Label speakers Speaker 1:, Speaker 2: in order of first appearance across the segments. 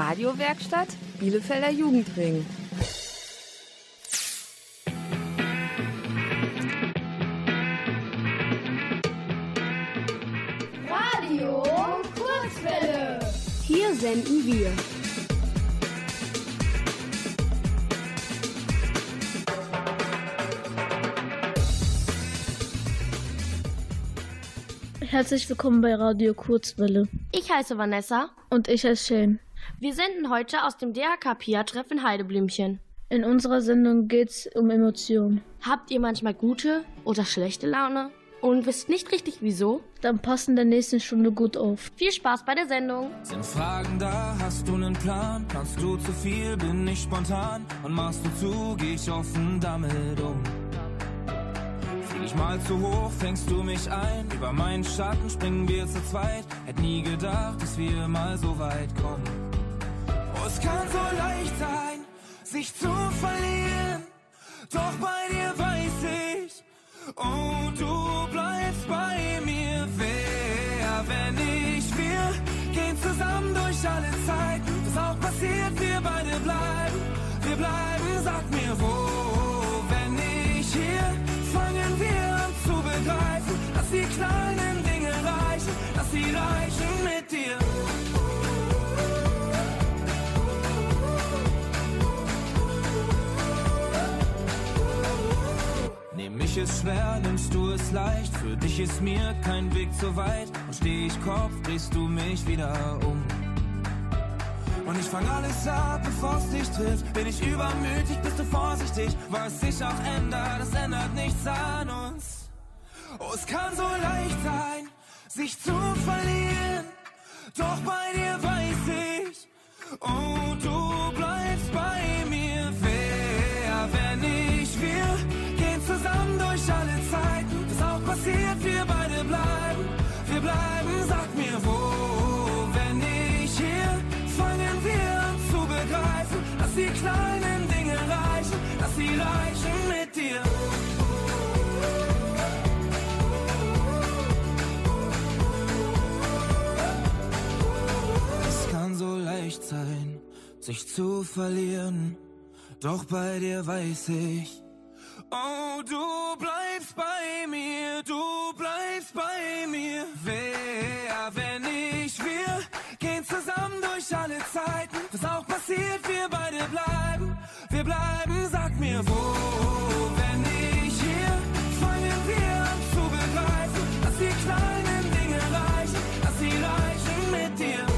Speaker 1: Radiowerkstatt Bielefelder Jugendring.
Speaker 2: Radio Kurzwelle.
Speaker 1: Hier senden wir.
Speaker 3: Herzlich willkommen bei Radio Kurzwelle.
Speaker 4: Ich heiße Vanessa.
Speaker 3: Und ich heiße Shane.
Speaker 4: Wir senden heute aus dem DHK-Pia-Treff in Heideblümchen.
Speaker 3: In unserer Sendung geht's um Emotionen.
Speaker 4: Habt ihr manchmal gute oder schlechte Laune und wisst nicht richtig wieso?
Speaker 3: Dann passen der nächsten Stunde gut auf.
Speaker 4: Viel Spaß bei der Sendung.
Speaker 5: Sind Fragen da, hast du einen Plan? Kannst du zu viel, bin ich spontan? Und machst du zu, geh ich offen damit um. Flieg ich mal zu hoch, fängst du mich ein? Über meinen Schatten springen wir zu zweit. Hätt nie gedacht, dass wir mal so weit kommen. Es kann so leicht sein, sich zu verlieren. Doch bei dir weiß ich, oh, du bleibst bei mir. Wer, wenn ich wir, gehen zusammen durch alle Zeiten. Was auch passiert, wir beide bleiben. Wir bleiben, sag mir wo, wenn ich hier, fangen wir an zu begreifen, dass die kleinen Dinge reichen, dass sie reichen mit dir. Nehm ich es schwer, nimmst du es leicht. Für dich ist mir kein Weg zu weit. Und steh ich Kopf, drehst du mich wieder um. Und ich fang alles ab, bevor es dich trifft. Bin ich übermütig, bist du vorsichtig. Was sich auch ändert, das ändert nichts an uns. Oh, es kann so leicht sein, sich zu verlieren. Doch bei dir weiß ich, oh, du bleibst bei sein, sich zu verlieren. Doch bei dir weiß ich, oh, du bleibst bei mir, du bleibst bei mir. Wer, wenn ich wir, gehen zusammen durch alle Zeiten. Was auch passiert, wir beide bleiben, wir bleiben, sag mir wo. Wenn ich hier, fangen wir zu begreifen, dass die kleinen Dinge reichen, dass sie reichen mit dir.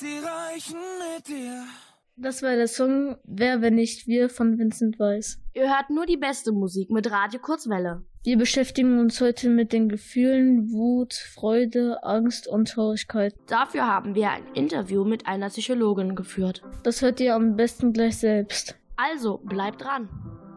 Speaker 5: Sie reichen mit dir.
Speaker 3: Das war der Song Wer, wenn nicht wir von Vincent Weiss.
Speaker 4: Ihr hört nur die beste Musik mit Radio Kurzwelle.
Speaker 3: Wir beschäftigen uns heute mit den Gefühlen Wut, Freude, Angst und Traurigkeit.
Speaker 4: Dafür haben wir ein Interview mit einer Psychologin geführt.
Speaker 3: Das hört ihr am besten gleich selbst.
Speaker 4: Also bleibt dran.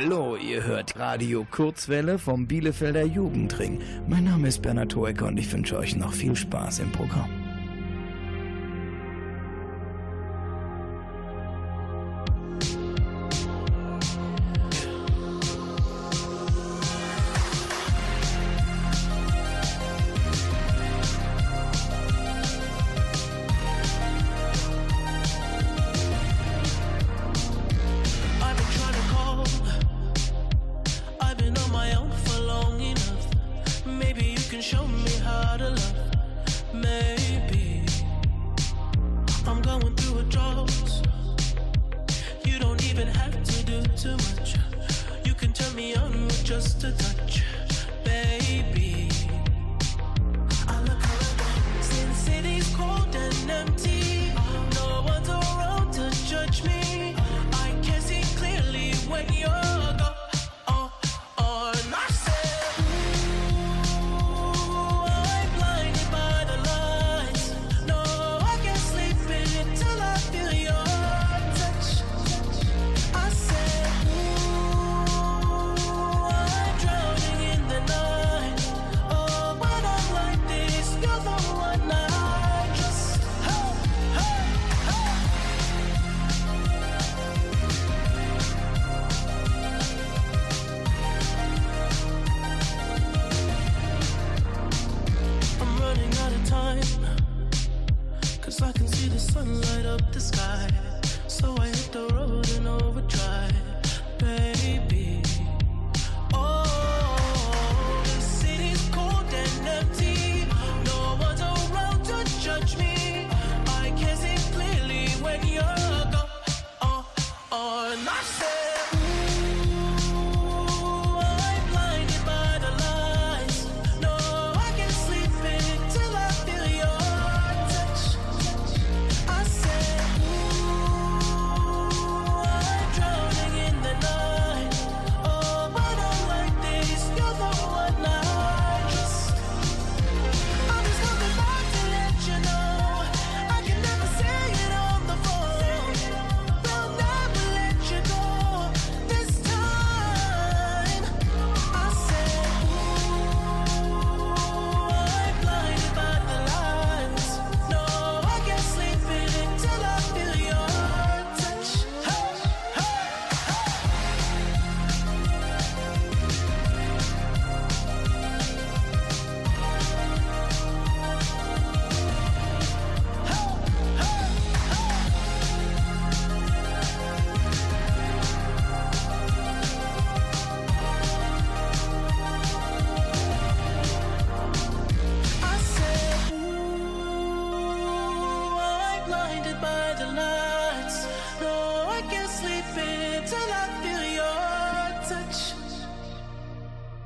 Speaker 6: Hallo, ihr hört Radio Kurzwelle vom Bielefelder Jugendring. Mein Name ist Bernhard Hoecker und ich wünsche euch noch viel Spaß im Programm.
Speaker 7: See the sun light up the sky.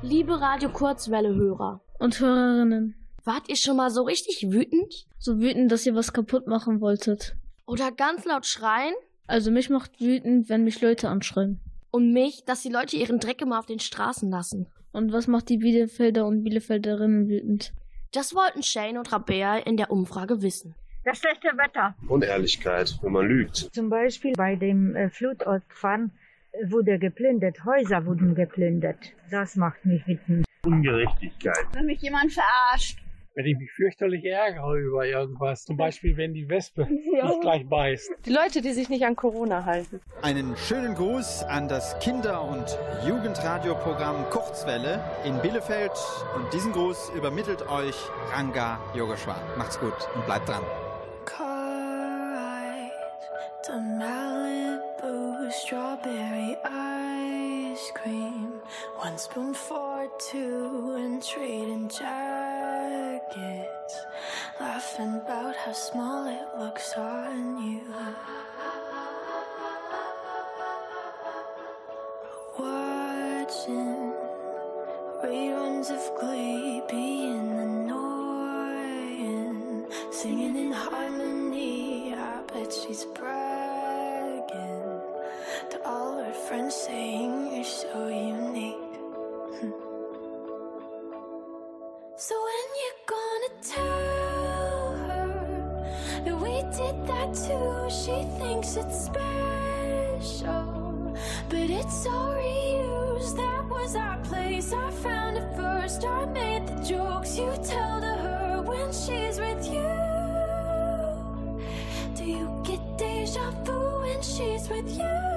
Speaker 4: Liebe Radio Kurzwelle-Hörer,
Speaker 3: Und Hörerinnen,
Speaker 4: wart ihr schon mal so richtig wütend?
Speaker 3: so wütend, dass ihr was kaputt machen wolltet.
Speaker 4: Oder ganz laut schreien.
Speaker 3: Also mich macht wütend, wenn mich Leute anschreien.
Speaker 4: Und mich, dass die Leute ihren Dreck immer auf den Straßen lassen.
Speaker 3: Und was macht die Bielefelder und Bielefelderinnen wütend?
Speaker 4: Das wollten Shane und Rabea in der Umfrage wissen.
Speaker 6: Das schlechte Wetter.
Speaker 8: Unehrlichkeit, wenn man lügt.
Speaker 6: Zum Beispiel bei dem äh, Flutopfern wurde geplündert, Häuser wurden geplündert. Das macht mich wütend.
Speaker 8: Ungerechtigkeit.
Speaker 9: Wenn mich jemand verarscht.
Speaker 10: Wenn ich mich fürchterlich ärgere über irgendwas, zum Beispiel wenn die Wespe
Speaker 9: Ja.
Speaker 10: mich gleich beißt.
Speaker 11: Die Leute, die sich nicht an Corona halten.
Speaker 12: Einen schönen Gruß an das Kinder- und Jugendradioprogramm Kurzwelle in Bielefeld. Und diesen Gruß übermittelt euch Ranga Yogeshwar. Macht's gut und bleibt dran.
Speaker 13: Car ride strawberry ice cream. One spoon for two and trading jackets. Laughing about how small it looks on you. Watching reruns of Glee being annoying. Singing in harmony, I bet she's bragging to all her friends, saying you're so unique. so when you're gonna tell her that we did that too? She thinks it's special, but it's all reused. That was our place. I found it first. I made the jokes you tell to her when she's with you. Do you get deja vu when she's with you?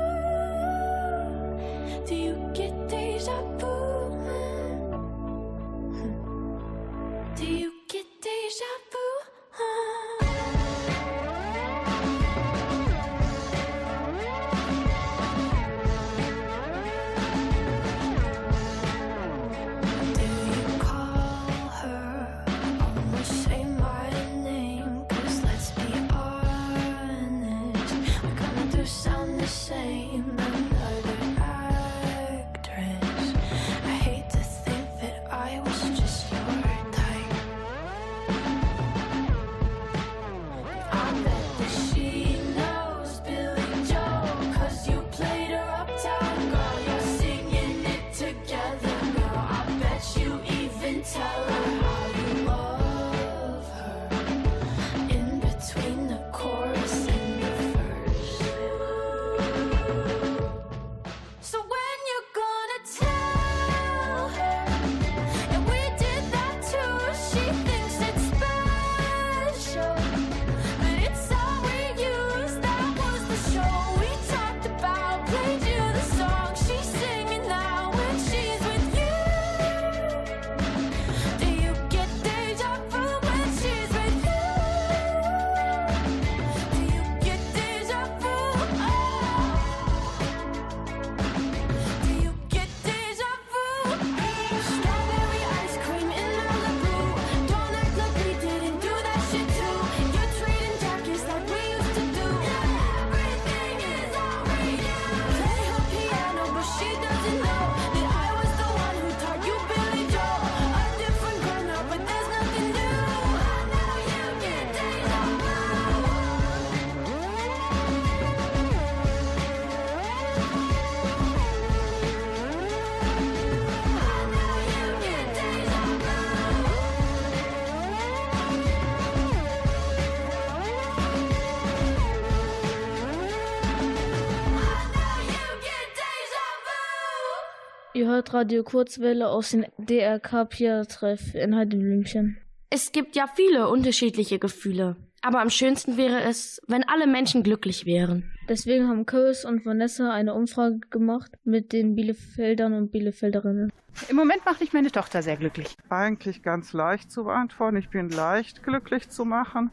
Speaker 3: Hört Radio Kurzwelle aus dem DRK Pia-Treff in Heideblümchen.
Speaker 4: Es gibt ja viele unterschiedliche Gefühle. Aber am schönsten wäre es, wenn alle Menschen glücklich wären.
Speaker 3: Deswegen haben Chris und Vanessa eine Umfrage gemacht mit den Bielefeldern und Bielefelderinnen.
Speaker 14: Im Moment macht mich meine Tochter sehr glücklich.
Speaker 15: Eigentlich ganz leicht zu beantworten. Ich bin leicht glücklich zu machen.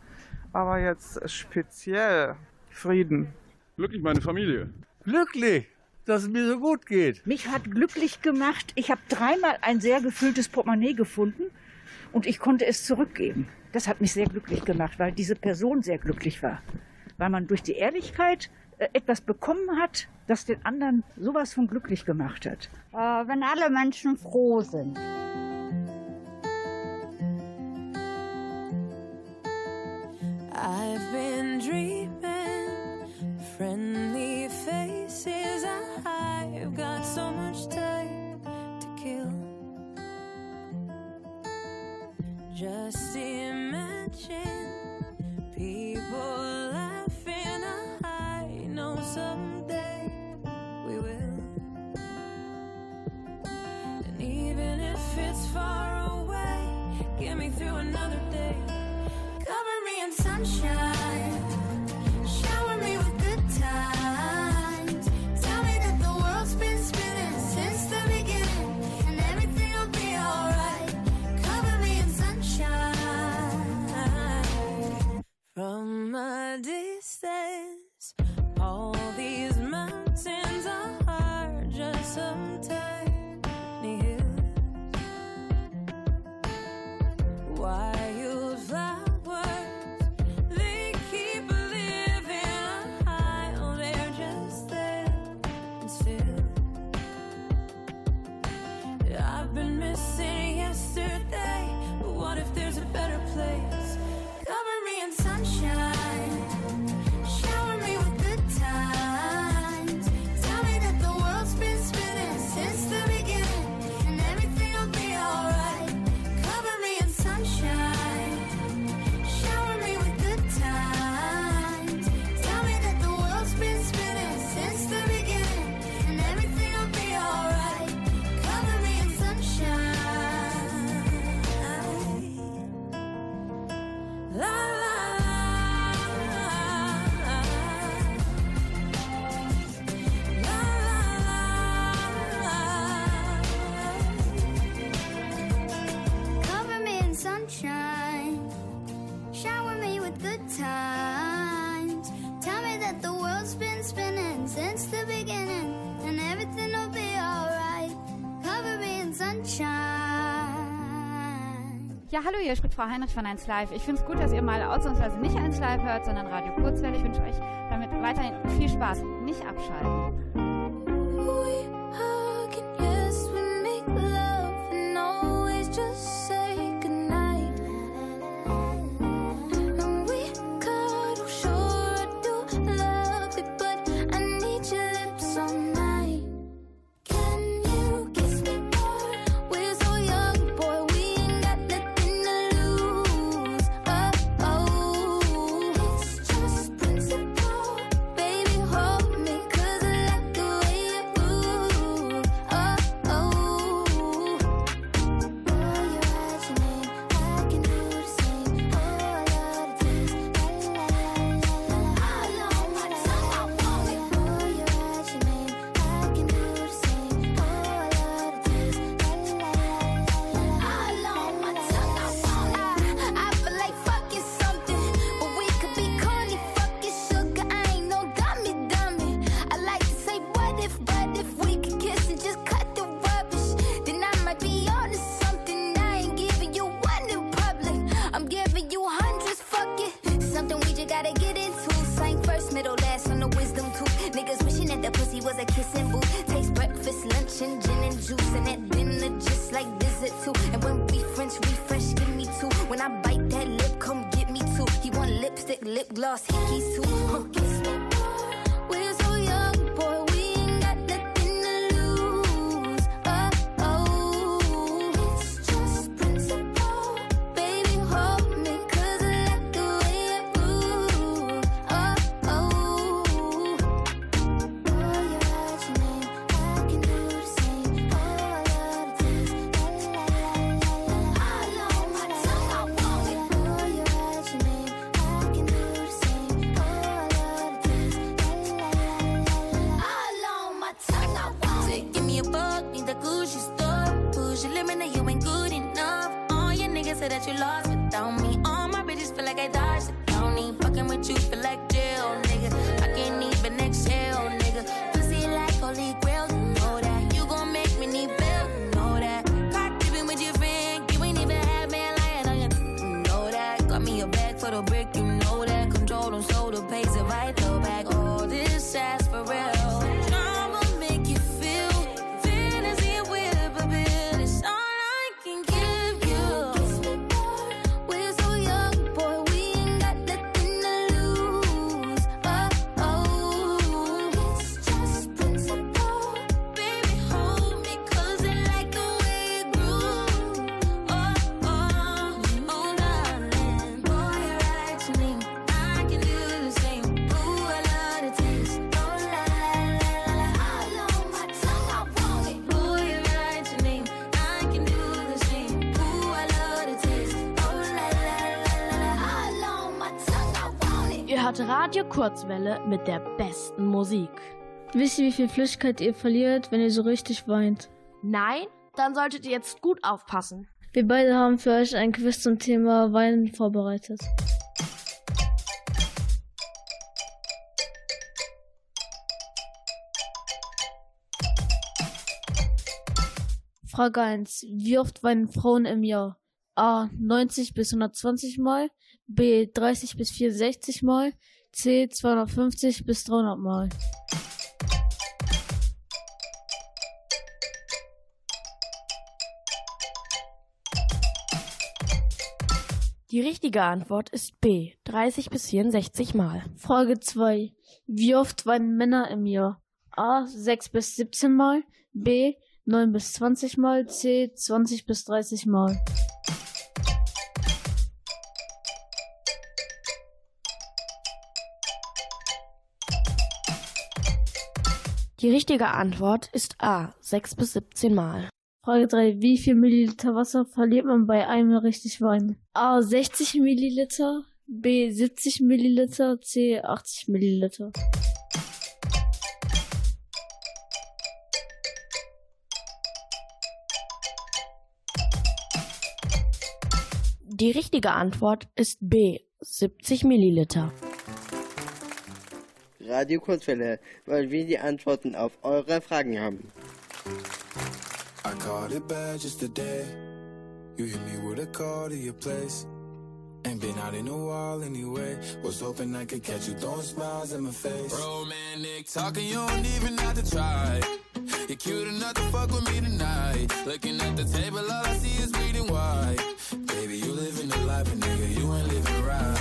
Speaker 15: Aber jetzt speziell Frieden.
Speaker 16: Glücklich meine Familie.
Speaker 17: Glücklich, dass es mir so gut geht.
Speaker 18: Mich hat glücklich gemacht. Ich habe dreimal ein sehr gefülltes Portemonnaie gefunden und ich konnte es zurückgeben. Das hat mich sehr glücklich gemacht, weil diese Person sehr glücklich war. Weil man durch die Ehrlichkeit äh, etwas bekommen hat, das den anderen sowas von glücklich gemacht hat.
Speaker 9: Äh, wenn alle Menschen froh sind.
Speaker 14: hallo, hier spricht Frau Heinrich von 1 Live. Ich finde es gut, dass ihr mal ausnahmsweise nicht 1 Live hört, sondern Radio Kurzwelle. Ich wünsche euch damit weiterhin viel Spaß. Nicht abschalten.
Speaker 19: to the brick, you know that. Control them, shoulder pays
Speaker 4: it right Kurzwelle mit der besten Musik.
Speaker 3: Wisst ihr, wie viel Flüssigkeit ihr verliert, wenn ihr so richtig weint?
Speaker 4: Nein? Dann solltet ihr jetzt gut aufpassen.
Speaker 3: Wir beide haben für euch ein Quiz zum Thema Weinen vorbereitet. Frage 1. Wie oft weinen Frauen im Jahr? A. 90 bis 120 Mal. B. 30 bis 64 Mal. C. 250 bis 300 Mal.
Speaker 4: Die richtige Antwort ist B. 30 bis 64 Mal.
Speaker 3: Frage 2. Wie oft weinen Männer im Jahr? A. 6 bis 17 Mal. B. 9 bis 20 Mal. C. 20 bis 30 Mal.
Speaker 4: Die richtige Antwort ist A. 6 bis 17 Mal.
Speaker 3: Frage 3. Wie viel Milliliter Wasser verliert man bei einem richtig Wein? A. 60 Milliliter. B. 70 Milliliter. C. 80 Milliliter.
Speaker 4: Die richtige Antwort ist B. 70 Milliliter.
Speaker 16: Radio Kurzwelle, weil wir die Antworten auf eure Fragen haben.
Speaker 20: I caught it bad just today. You hit me with a call to your place. Ain't been out in a while anyway. Was hoping I could catch you throwing smiles in my face. Romantic talking, you don't even have to try. You're cute enough to fuck with me tonight. Looking at the table, all I see is bleeding white. Baby, you living the life, but nigga, you ain't living right.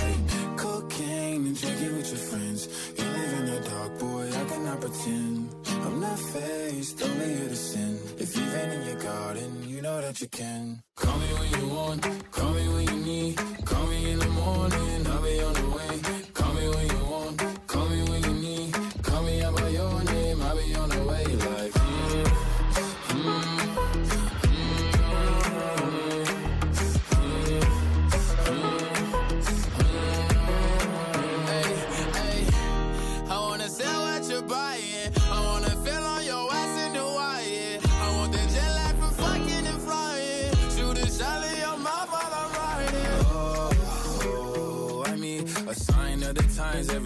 Speaker 20: I'm not faced, only here to sin. If you've been in your garden, you know that you can. Call me when you want, call me when you need. Call me in the morning, I'll be on the way.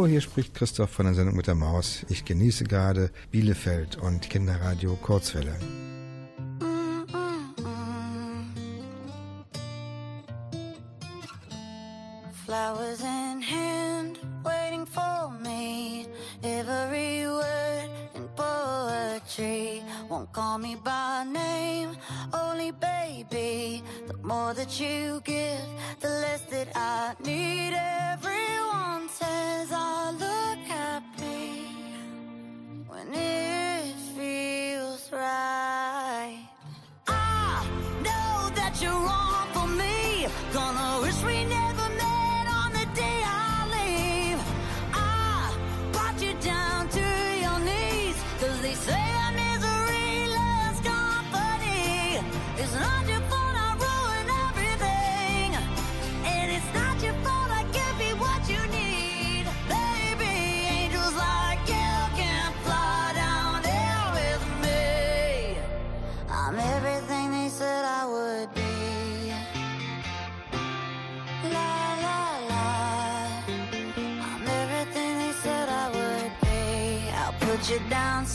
Speaker 21: Hallo, hier spricht Christoph von der Sendung mit der Maus. Ich genieße gerade Bielefeld und Kinderradio Kurzwelle.
Speaker 22: Call me by name, only baby. The more that you give, the less that I need. Everyone says I look happy when it feels right.
Speaker 23: You down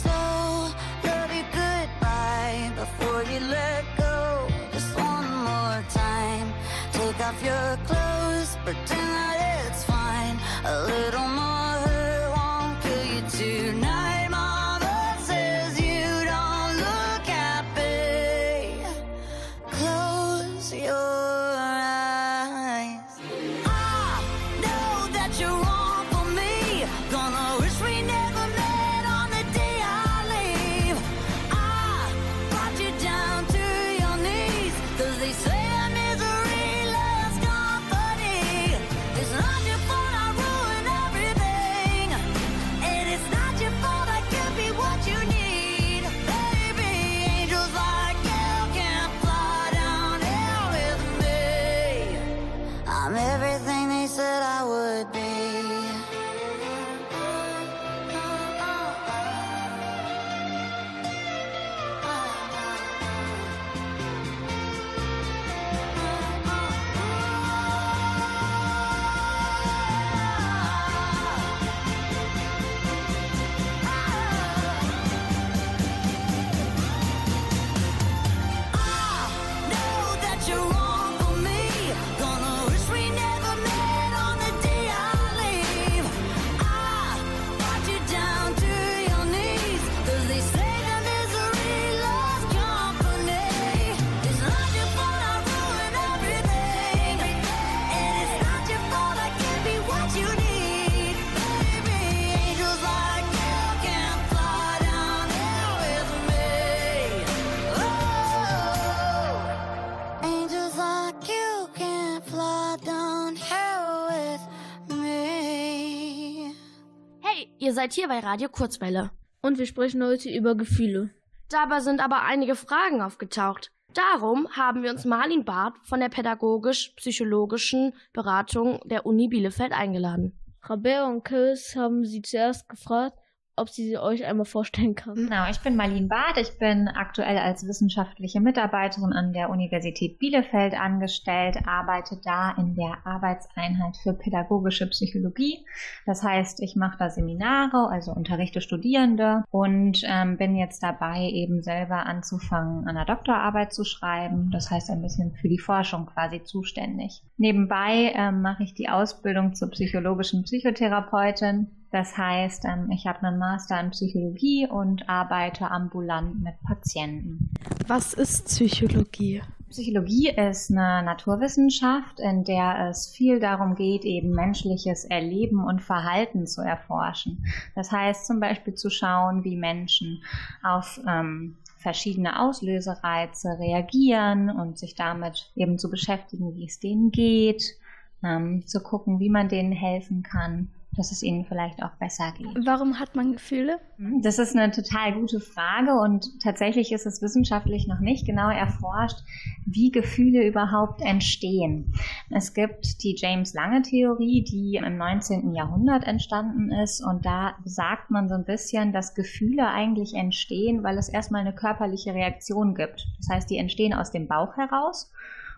Speaker 4: seid hier bei Radio Kurzwelle.
Speaker 3: Und wir sprechen heute über Gefühle.
Speaker 4: Dabei sind aber einige Fragen aufgetaucht. Darum haben wir uns Marlin Barth von der pädagogisch-psychologischen Beratung der Uni Bielefeld eingeladen.
Speaker 3: Rabea und Chris haben sie zuerst gefragt, ob sie sie euch einmal vorstellen kann.
Speaker 24: Genau, ich bin Marlene Barth. Ich bin aktuell als wissenschaftliche Mitarbeiterin an der Universität Bielefeld angestellt, arbeite da in der Arbeitseinheit für pädagogische Psychologie. Das heißt, ich mache da Seminare, also unterrichte Studierende und ähm, bin jetzt dabei, eben selber anzufangen, an einer Doktorarbeit zu schreiben. Das heißt, ein bisschen für die Forschung quasi zuständig. Nebenbei ähm, mache ich die Ausbildung zur psychologischen Psychotherapeutin. Das heißt, ähm, ich habe einen Master in Psychologie und arbeite ambulant mit Patienten.
Speaker 25: Was ist Psychologie?
Speaker 24: Psychologie ist eine Naturwissenschaft, in der es viel darum geht, eben menschliches Erleben und Verhalten zu erforschen. Das heißt zum Beispiel zu schauen, wie Menschen auf ähm, verschiedene Auslösereize reagieren und sich damit eben zu beschäftigen, wie es denen geht, ähm, zu gucken, wie man denen helfen kann dass es ihnen vielleicht auch besser geht.
Speaker 25: Warum hat man Gefühle?
Speaker 24: Das ist eine total gute Frage und tatsächlich ist es wissenschaftlich noch nicht genau erforscht, wie Gefühle überhaupt entstehen. Es gibt die James Lange Theorie, die im 19. Jahrhundert entstanden ist und da sagt man so ein bisschen, dass Gefühle eigentlich entstehen, weil es erstmal eine körperliche Reaktion gibt. Das heißt, die entstehen aus dem Bauch heraus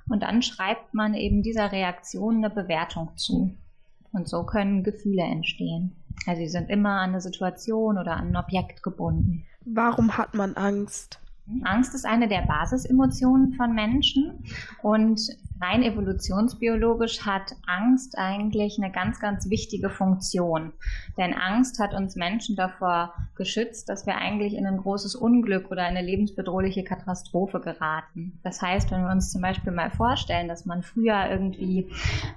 Speaker 24: und dann schreibt man eben dieser Reaktion eine Bewertung zu. Und so können Gefühle entstehen. Also sie sind immer an eine Situation oder an ein Objekt gebunden.
Speaker 25: Warum hat man Angst?
Speaker 24: Angst ist eine der Basisemotionen von Menschen und rein evolutionsbiologisch hat Angst eigentlich eine ganz, ganz wichtige Funktion. Denn Angst hat uns Menschen davor geschützt, dass wir eigentlich in ein großes Unglück oder eine lebensbedrohliche Katastrophe geraten. Das heißt, wenn wir uns zum Beispiel mal vorstellen, dass man früher irgendwie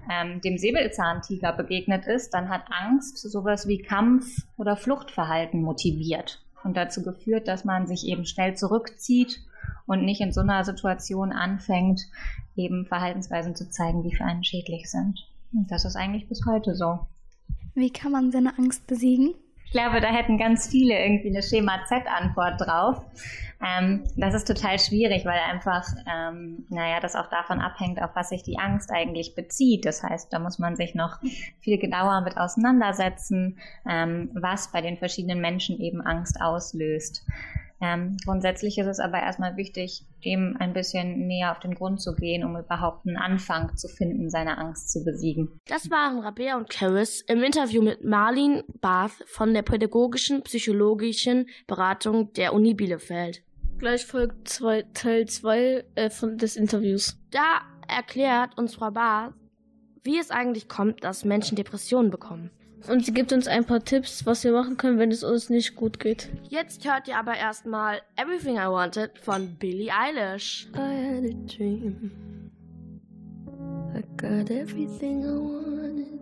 Speaker 24: ähm, dem Säbelzahntiger begegnet ist, dann hat Angst sowas wie Kampf- oder Fluchtverhalten motiviert und dazu geführt, dass man sich eben schnell zurückzieht und nicht in so einer Situation anfängt, eben Verhaltensweisen zu zeigen, die für einen schädlich sind. Und das ist eigentlich bis heute so.
Speaker 25: Wie kann man seine Angst besiegen?
Speaker 24: Ich glaube, da hätten ganz viele irgendwie eine Schema-Z-Antwort drauf. Ähm, das ist total schwierig, weil einfach, ähm, naja, das auch davon abhängt, auf was sich die Angst eigentlich bezieht. Das heißt, da muss man sich noch viel genauer mit auseinandersetzen, ähm, was bei den verschiedenen Menschen eben Angst auslöst. Ähm, grundsätzlich ist es aber erstmal wichtig, dem ein bisschen näher auf den Grund zu gehen, um überhaupt einen Anfang zu finden, seine Angst zu besiegen.
Speaker 4: Das waren Rabea und Karis im Interview mit Marlin Barth von der pädagogischen psychologischen Beratung der Uni Bielefeld.
Speaker 3: Gleich folgt zwei, Teil 2 äh, des Interviews.
Speaker 4: Da erklärt uns Frau Barth, wie es eigentlich kommt, dass Menschen Depressionen bekommen.
Speaker 3: Und sie gibt uns ein paar Tipps, was wir machen können, wenn es uns nicht gut geht.
Speaker 4: Jetzt hört ihr aber erstmal Everything I Wanted von Billie Eilish.
Speaker 26: I had a dream. I got everything I wanted.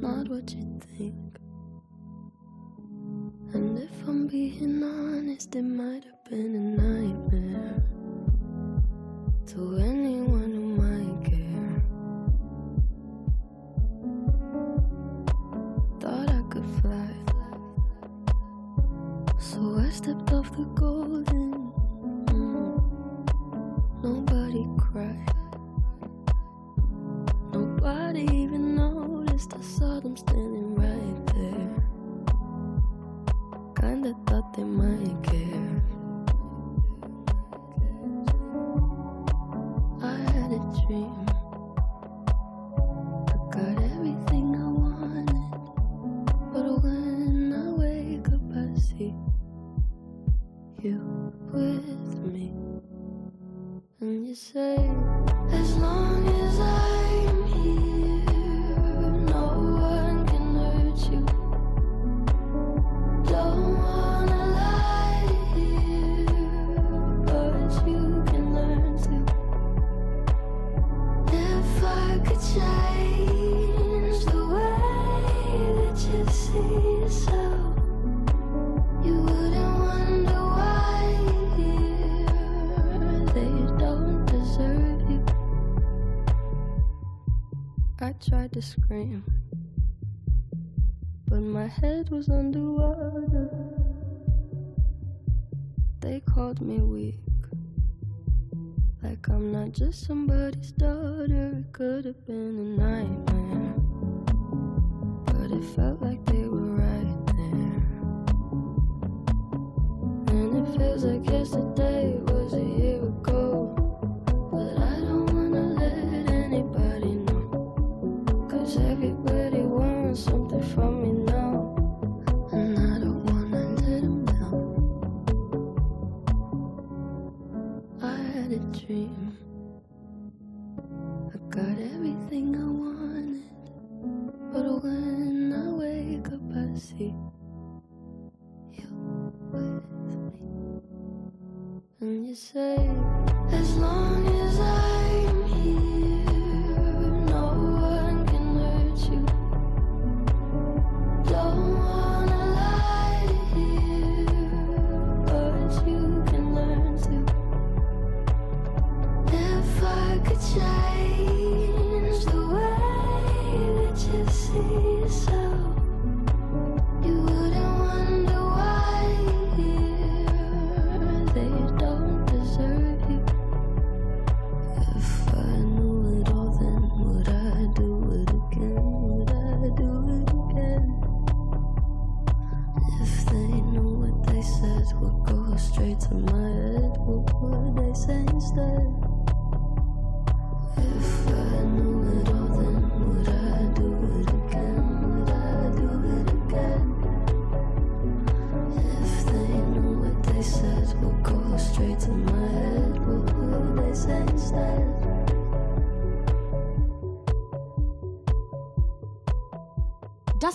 Speaker 26: Not what you think. And if I'm being honest, it might have been a nightmare to anyone who might stepped off the golden. Nobody cried. I'm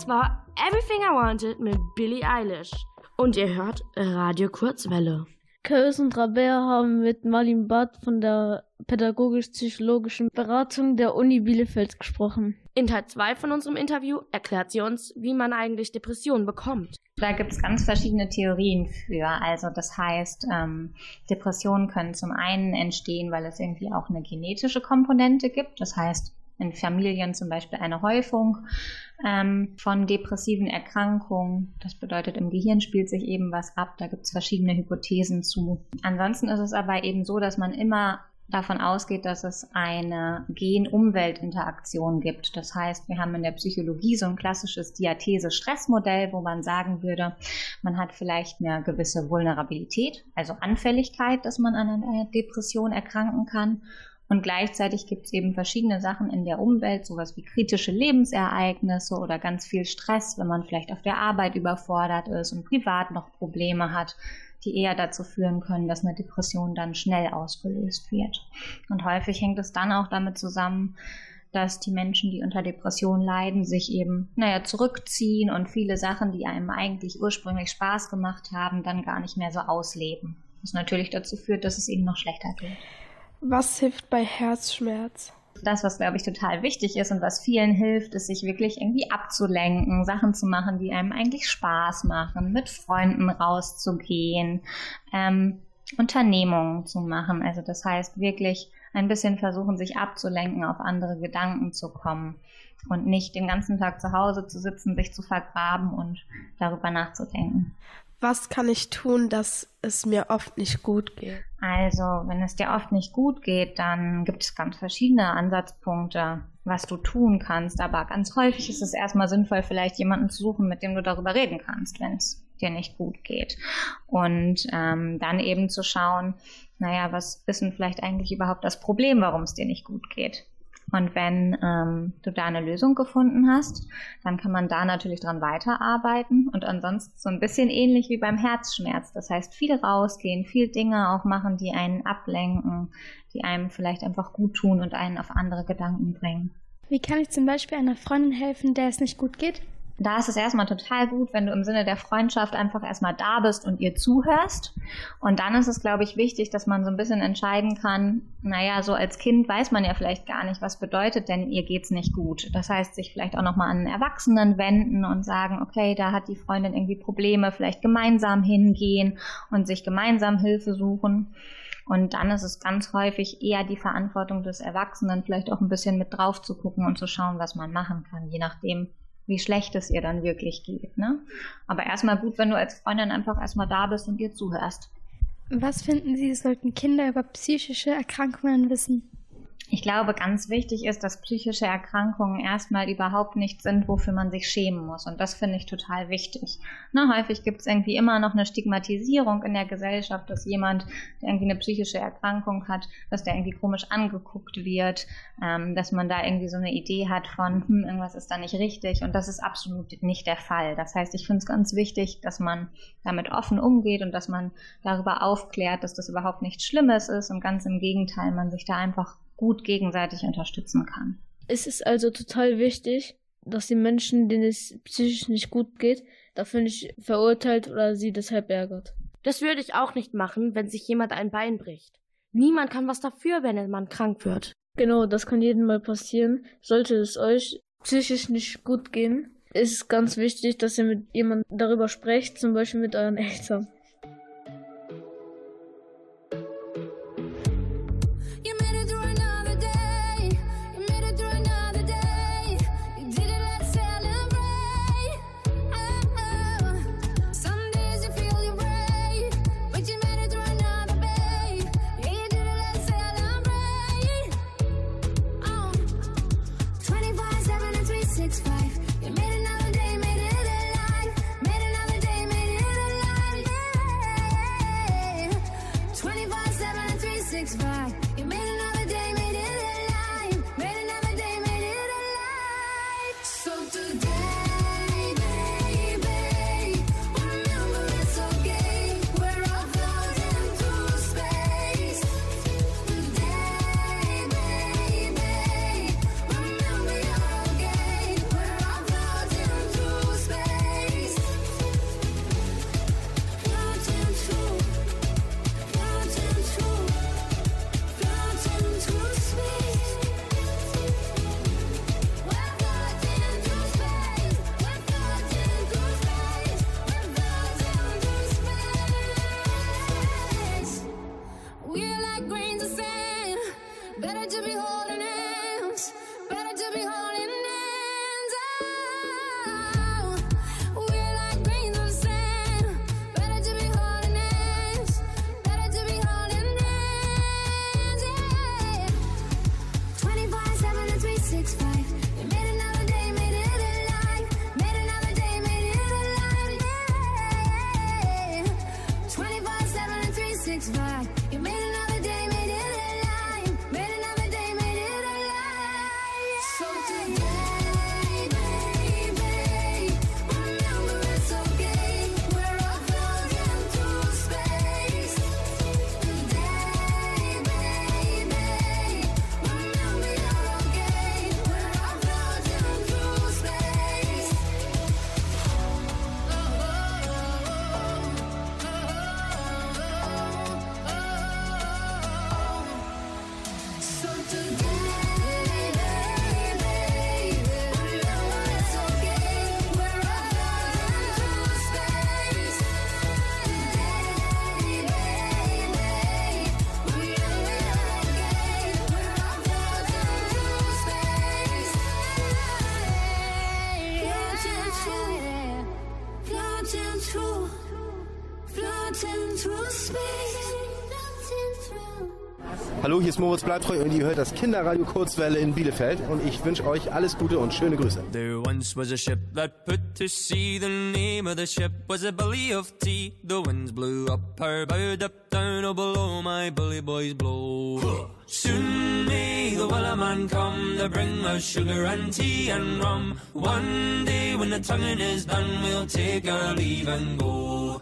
Speaker 4: Das war Everything I Wanted mit Billie Eilish. Und ihr hört Radio Kurzwelle.
Speaker 3: Kös und Rabea haben mit Marlin Barth von der pädagogisch-psychologischen Beratung der Uni Bielefeld gesprochen.
Speaker 4: In Teil 2 von unserem Interview erklärt sie uns, wie man eigentlich Depressionen bekommt.
Speaker 24: Da gibt es ganz verschiedene Theorien für. Also das heißt, ähm, Depressionen können zum einen entstehen, weil es irgendwie auch eine genetische Komponente gibt. Das heißt, in Familien zum Beispiel eine Häufung ähm, von depressiven Erkrankungen. Das bedeutet, im Gehirn spielt sich eben was ab. Da gibt es verschiedene Hypothesen zu. Ansonsten ist es aber eben so, dass man immer davon ausgeht, dass es eine Gen-Umwelt-Interaktion gibt. Das heißt, wir haben in der Psychologie so ein klassisches Diathese-Stressmodell, wo man sagen würde, man hat vielleicht eine gewisse Vulnerabilität, also Anfälligkeit, dass man an einer Depression erkranken kann. Und gleichzeitig gibt es eben verschiedene Sachen in der Umwelt, sowas wie kritische Lebensereignisse oder ganz viel Stress, wenn man vielleicht auf der Arbeit überfordert ist und privat noch Probleme hat, die eher dazu führen können, dass eine Depression dann schnell ausgelöst wird. Und häufig hängt es dann auch damit zusammen, dass die Menschen, die unter Depression leiden, sich eben, naja, zurückziehen und viele Sachen, die einem eigentlich ursprünglich Spaß gemacht haben, dann gar nicht mehr so ausleben. Was natürlich dazu führt, dass es eben noch schlechter geht.
Speaker 11: Was hilft bei Herzschmerz?
Speaker 24: Das, was, glaube ich, total wichtig ist und was vielen hilft, ist, sich wirklich irgendwie abzulenken, Sachen zu machen, die einem eigentlich Spaß machen, mit Freunden rauszugehen, ähm, Unternehmungen zu machen. Also das heißt wirklich ein bisschen versuchen, sich abzulenken, auf andere Gedanken zu kommen und nicht den ganzen Tag zu Hause zu sitzen, sich zu vergraben und darüber nachzudenken.
Speaker 11: Was kann ich tun, dass es mir oft nicht gut geht?
Speaker 24: Also, wenn es dir oft nicht gut geht, dann gibt es ganz verschiedene Ansatzpunkte, was du tun kannst. Aber ganz häufig ist es erstmal sinnvoll, vielleicht jemanden zu suchen, mit dem du darüber reden kannst, wenn es dir nicht gut geht. Und ähm, dann eben zu schauen, naja, was ist denn vielleicht eigentlich überhaupt das Problem, warum es dir nicht gut geht? Und wenn ähm, du da eine Lösung gefunden hast, dann kann man da natürlich dran weiterarbeiten und ansonsten so ein bisschen ähnlich wie beim Herzschmerz. Das heißt, viel rausgehen, viel Dinge auch machen, die einen ablenken, die einem vielleicht einfach gut tun und einen auf andere Gedanken bringen.
Speaker 11: Wie kann ich zum Beispiel einer Freundin helfen, der es nicht gut geht?
Speaker 24: Da ist es erstmal total gut, wenn du im Sinne der Freundschaft einfach erstmal da bist und ihr zuhörst. Und dann ist es, glaube ich, wichtig, dass man so ein bisschen entscheiden kann, naja, so als Kind weiß man ja vielleicht gar nicht, was bedeutet denn, ihr geht's nicht gut. Das heißt, sich vielleicht auch nochmal an Erwachsenen wenden und sagen, okay, da hat die Freundin irgendwie Probleme, vielleicht gemeinsam hingehen und sich gemeinsam Hilfe suchen. Und dann ist es ganz häufig eher die Verantwortung des Erwachsenen, vielleicht auch ein bisschen mit drauf zu gucken und zu schauen, was man machen kann, je nachdem, wie schlecht es ihr dann wirklich geht. Ne? Aber erstmal gut, wenn du als Freundin einfach erstmal da bist und ihr zuhörst.
Speaker 11: Was finden Sie, sollten Kinder über psychische Erkrankungen wissen?
Speaker 24: Ich glaube, ganz wichtig ist, dass psychische Erkrankungen erstmal überhaupt nicht sind, wofür man sich schämen muss. Und das finde ich total wichtig. Ne, häufig gibt es irgendwie immer noch eine Stigmatisierung in der Gesellschaft, dass jemand, der irgendwie eine psychische Erkrankung hat, dass der irgendwie komisch angeguckt wird, ähm, dass man da irgendwie so eine Idee hat von, hm, irgendwas ist da nicht richtig. Und das ist absolut nicht der Fall. Das heißt, ich finde es ganz wichtig, dass man damit offen umgeht und dass man darüber aufklärt, dass das überhaupt nichts Schlimmes ist und ganz im Gegenteil, man sich da einfach gut gegenseitig unterstützen kann.
Speaker 3: Es ist also total wichtig, dass die Menschen, denen es psychisch nicht gut geht, dafür nicht verurteilt oder sie deshalb ärgert.
Speaker 4: Das würde ich auch nicht machen, wenn sich jemand ein Bein bricht. Niemand kann was dafür, wenn man krank wird.
Speaker 3: Genau, das kann jedem mal passieren. Sollte es euch psychisch nicht gut gehen, ist es ganz wichtig, dass ihr mit jemandem darüber sprecht, zum Beispiel mit euren Eltern.
Speaker 27: Hallo, hier ist Moritz Bleitreu und ihr hört das Kinderradio Kurzwelle in Bielefeld und ich wünsche euch alles Gute und schöne Grüße.
Speaker 28: There once was a ship that put to sea. The name of the ship was a belly of tea. The winds blew up her bow, up down, oh below my bully boys blow. Soon may the wellerman come to bring us sugar and tea and rum. One day when the tonguing is done, we'll take our leave and go.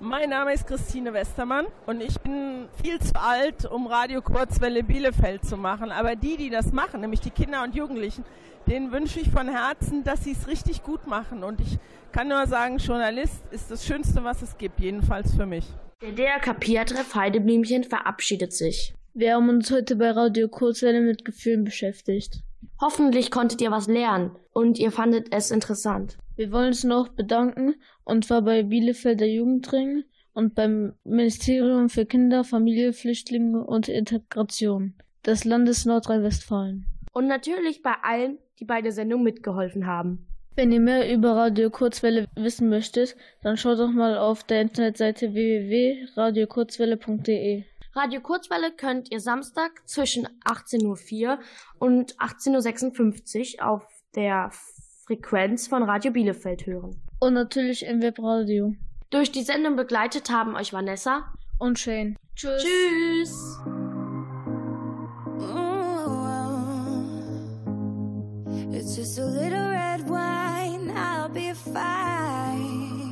Speaker 29: Mein Name ist Christine Westermann und ich bin viel zu alt, um Radio Kurzwelle Bielefeld zu machen. Aber die, die das machen, nämlich die Kinder und Jugendlichen, denen wünsche ich von Herzen, dass sie es richtig gut machen. Und ich kann nur sagen, Journalist ist das Schönste, was es gibt, jedenfalls für mich.
Speaker 4: Der DRK-Treff Heideblümchen verabschiedet sich.
Speaker 3: Wir haben uns heute bei Radio Kurzwelle mit Gefühlen beschäftigt.
Speaker 4: Hoffentlich konntet ihr was lernen und ihr fandet es interessant.
Speaker 3: Wir wollen uns noch bedanken und zwar bei Bielefelder Jugendring und beim Ministerium für Kinder, Familie, Flüchtlinge und Integration des Landes Nordrhein-Westfalen.
Speaker 4: Und natürlich bei allen, die bei der Sendung mitgeholfen haben.
Speaker 3: Wenn ihr mehr über Radio Kurzwelle wissen möchtet, dann schaut doch mal auf der Internetseite www.radiokurzwelle.de.
Speaker 4: Radio Kurzwelle könnt ihr Samstag zwischen 18.04 Uhr und 18.56 Uhr auf der Frequenz von Radio Bielefeld hören.
Speaker 3: Und natürlich im Webradio.
Speaker 4: Durch die Sendung begleitet haben euch Vanessa
Speaker 3: und Shane.
Speaker 4: Tschüss. Tschüss.
Speaker 23: It's just a little red wine, I'll be fine.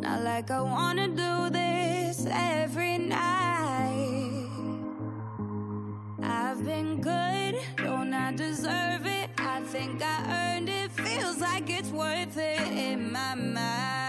Speaker 23: Not like I wanna do every night. I've been good, don't I deserve it? I think I earned it, feels like it's worth it in my mind.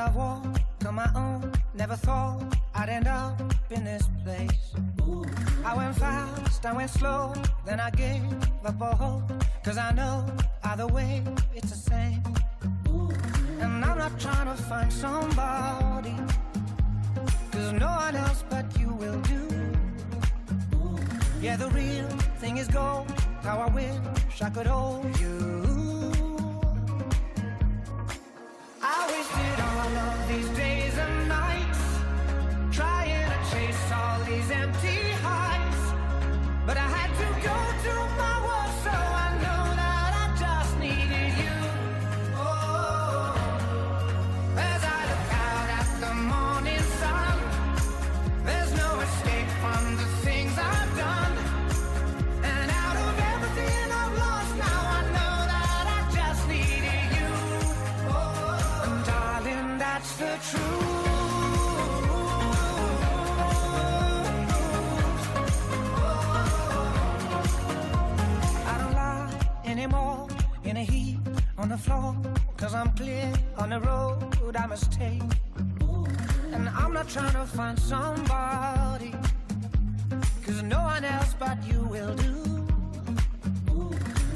Speaker 23: I
Speaker 13: walk on my
Speaker 27: own, never thought I'd end up in this place. Ooh. I went fast, I went slow, then I gave up all hope. Cause I know either way it's the same. Ooh. And I'm not trying to find somebody. Cause no one else but you will do. Ooh. Yeah, the real thing is gold. How I wish I could hold you. but I had to go to my on the floor, cause I'm clear on the road I must take. And I'm not trying to find somebody, cause no one else but you will do.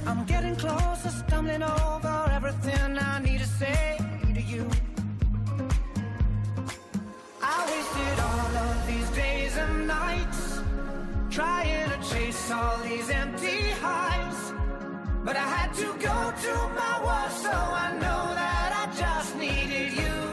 Speaker 27: I'm getting closer, stumbling over everything I need to say to you. I wasted all of these days and nights trying to chase all these empty highs. But I had to go to my war, so I know that I just needed you.